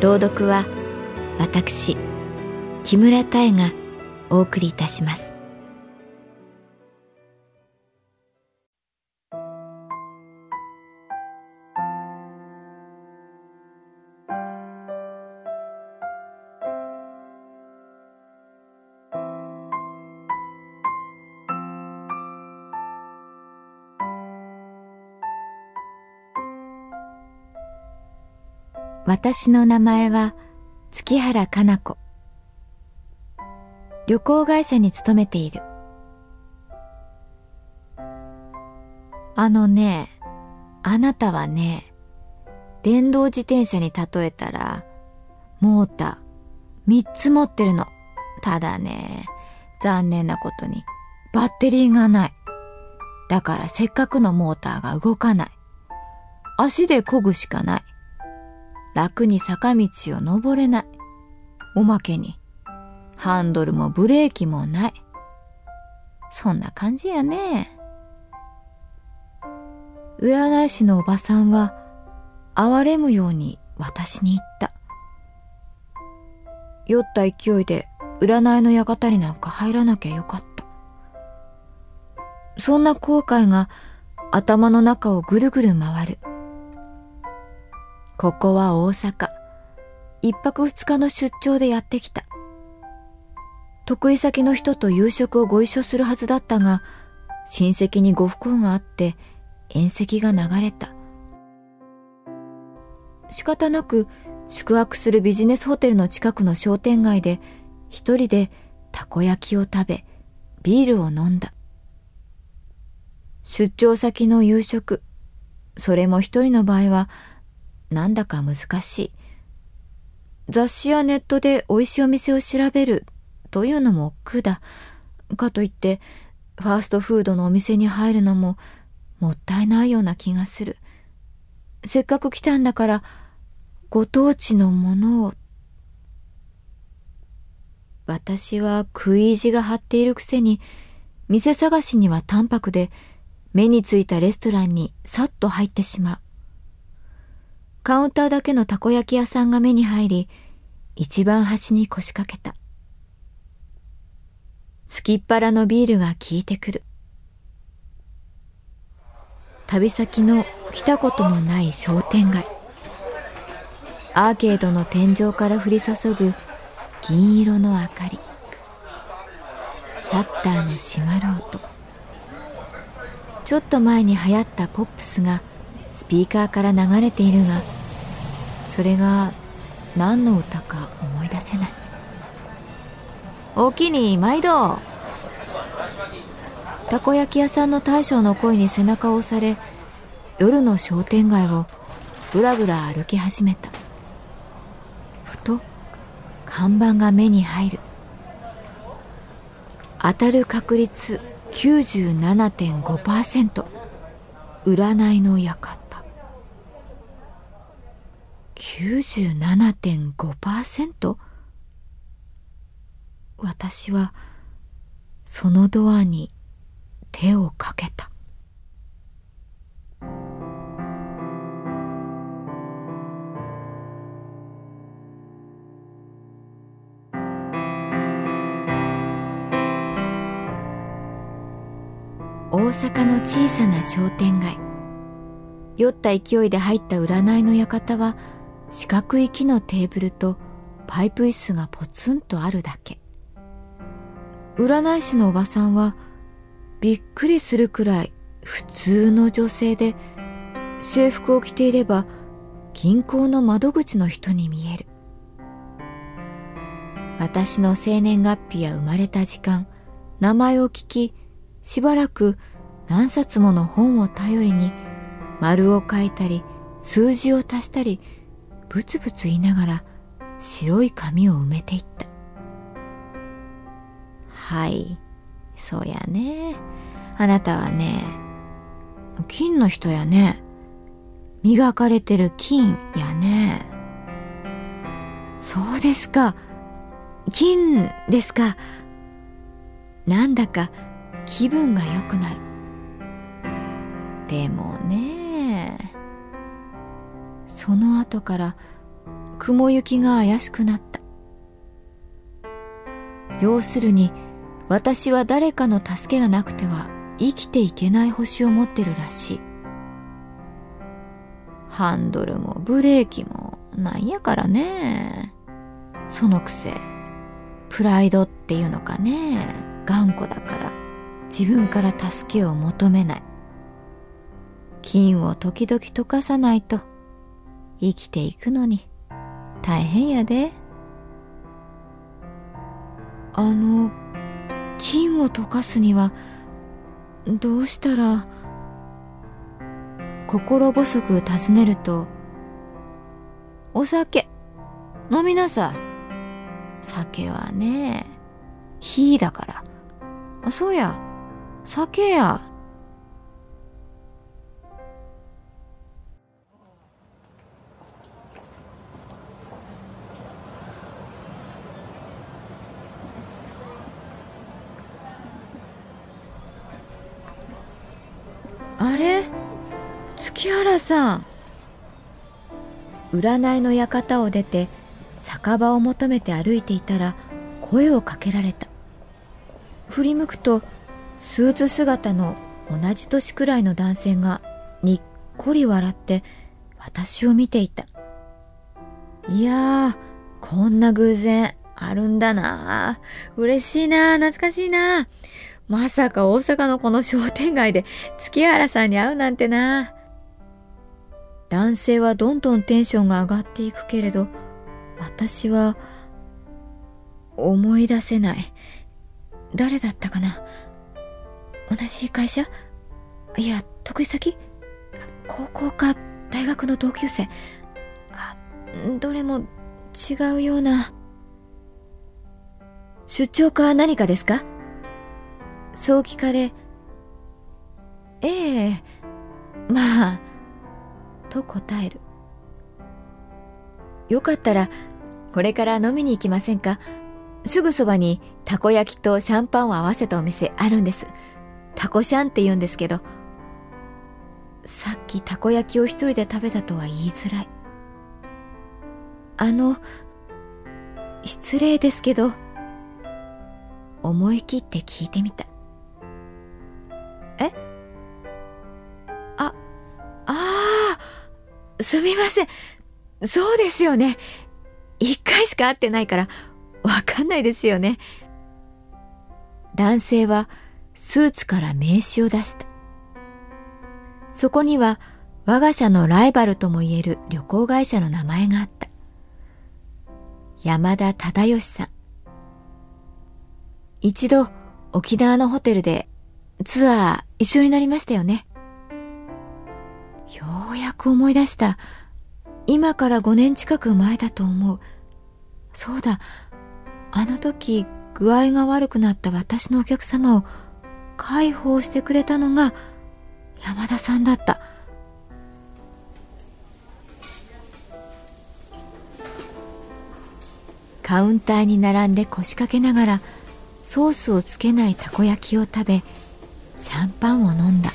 朗読は私木村多江がお送りいたします。私の名前は月原かな子。旅行会社に勤めている。あのね、あなたはね、電動自転車に例えたら、モーター三つ持ってるの。ただね、残念なことにバッテリーがない。だからせっかくのモーターが動かない。足で漕ぐしかない。楽に坂道を登れない。おまけに、ハンドルもブレーキもない。そんな感じやね。占い師のおばさんは、哀れむように私に言った。酔った勢いで占いの館になんか入らなきゃよかった。そんな後悔が頭の中をぐるぐる回る。ここは大阪。一泊二日の出張でやってきた。得意先の人と夕食をご一緒するはずだったが、親戚にご不幸があって宴席が流れた。仕方なく宿泊するビジネスホテルの近くの商店街で一人でたこ焼きを食べ、ビールを飲んだ。出張先の夕食、それも一人の場合はなんだか難しい。雑誌やネットで美味しいお店を調べるというのも苦だ。かといって、ファーストフードのお店に入るのももったいないような気がする。せっかく来たんだから、ご当地のものを。私は食い意地が張っているくせに、店探しには淡白で、目についたレストランにさっと入ってしまう。カウンターだけのたこ焼き屋さんが目に入り、一番端に腰掛けた。すきっ腹のビールが効いてくる。旅先の来たことのない商店街。アーケードの天井から降り注ぐ銀色の明かり。シャッターの閉まる音。ちょっと前に流行ったポップスがスピーカーから流れているがそれが何の歌か思い出せない。おきに毎度。たこ焼き屋さんの大将の声に背中を押され夜の商店街をぶらぶら歩き始めた。ふと看板が目に入る。当たる確率97.5%占いの館。97.5%? 私はそのドアに手をかけた大阪の小さな商店街酔った勢いで入った占いの館は四角い木のテーブルとパイプ椅子がポツンとあるだけ。占い師のおばさんはびっくりするくらい普通の女性で制服を着ていれば銀行の窓口の人に見える。私の生年月日や生まれた時間名前を聞きしばらく何冊もの本を頼りに丸を書いたり数字を足したりブツブツ言いながら白い紙を埋めていった。はい。そうやね。あなたはね金の人やね。磨かれてる金やね。そうですか。金ですか。なんだか気分が良くなる。でもねその後から雲行きが怪しくなった。要するに私は誰かの助けがなくては生きていけない星を持ってるらしい。ハンドルもブレーキもなんやからね。そのくせプライドっていうのかね。頑固だから自分から助けを求めない。金を時々溶かさないと。生きていくのに。大変やで。あの金を溶かすにはどうしたら心細く尋ねると「お酒飲みなさい。酒はね火だから。あそうや。酒や。あれ？月原さん。占いの館を出て酒場を求めて歩いていたら声をかけられた。振り向くとスーツ姿の同じ年くらいの男性がにっこり笑って私を見ていた。いやーこんな偶然。あるんだな。嬉しいな。懐かしいな。まさか大阪のこの商店街で月原さんに会うなんてな。男性はどんどんテンションが上がっていくけれど、私は思い出せない。誰だったかな。同じ会社？いや、得意先？高校か大学の同級生。あ、どれも違うような。出張か何かですか？そう聞かれ、ええ、まあ、と答える。よかったら、これから飲みに行きませんか？すぐそばにたこ焼きとシャンパンを合わせたお店あるんです。たこシャンって言うんですけど、さっきたこ焼きを一人で食べたとは言いづらい。あの、失礼ですけど、思い切って聞いてみた。え？あ、ああ、すみません。そうですよね。一回しか会ってないから、わかんないですよね。男性はスーツから名刺を出した。そこには我が社のライバルともいえる旅行会社の名前があった。山田忠義さん。一度沖縄のホテルでツアー一緒になりましたよね。ようやく思い出した。今から5年近く前だと思う。そうだ、あの時具合が悪くなった私のお客様を介抱してくれたのが山田さんだった。カウンターに並んで腰掛けながらソースをつけないたこ焼きを食べシャンパンを飲んだ。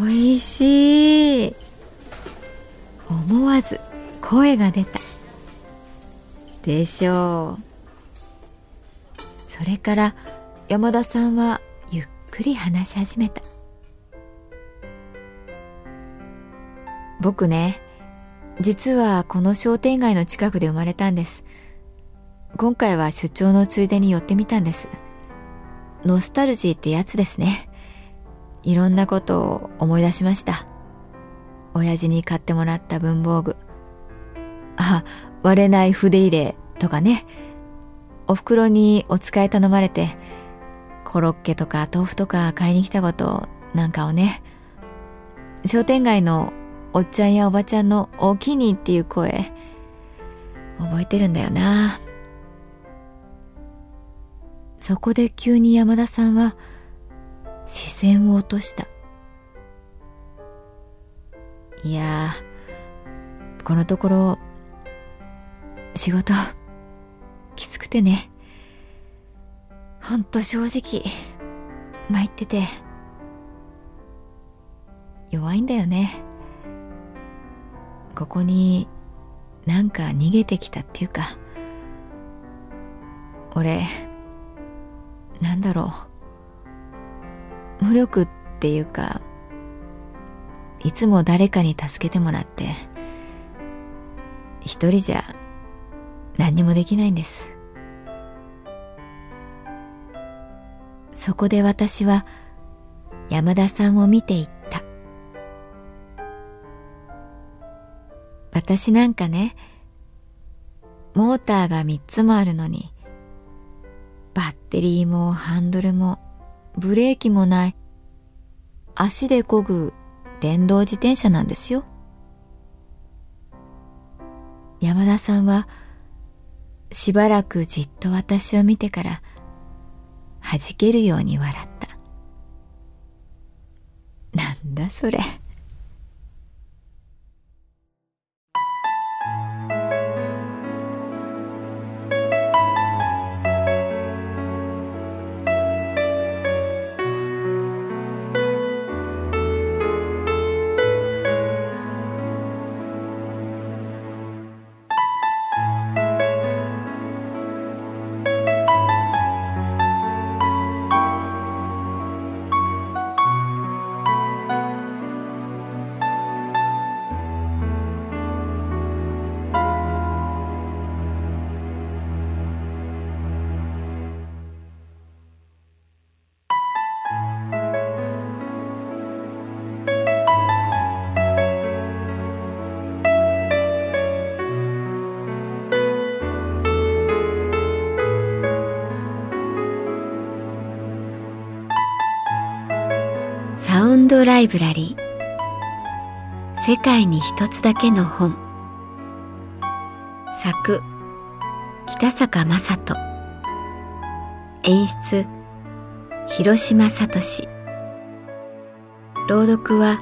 おいしい。思わず声が出た。でしょう。それから山田さんはゆっくり話し始めた。僕ね、実はこの商店街の近くで生まれたんです。今回は出張のついでに寄ってみたんです。ノスタルジーってやつですね。いろんなことを思い出しました。親父に買ってもらった文房具。あ、割れない筆入れとかね。お袋にお使い頼まれて、コロッケとか豆腐とか買いに来たことなんかをね。商店街のおっちゃんやおばちゃんのおきにっていう声、覚えてるんだよな。そこで急に山田さんは視線を落とした。いやこのところ仕事きつくてねほんと正直参ってて弱いんだよねここになんか逃げてきたっていうか俺なんだろう。無力っていうかいつも誰かに助けてもらって一人じゃ何にもできないんです。そこで私は山田さんを見ていった。私なんかねモーターが3つもあるのにバッテリーもハンドルもブレーキもない足で漕ぐ電動自転車なんですよ。山田さんはしばらくじっと私を見てから弾けるように笑った。なんだそれ。イブラリー。世界に一つだけの本。作北坂雅人。演出広島聡。朗読は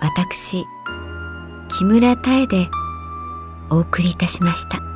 私木村多江でお送りいたしました。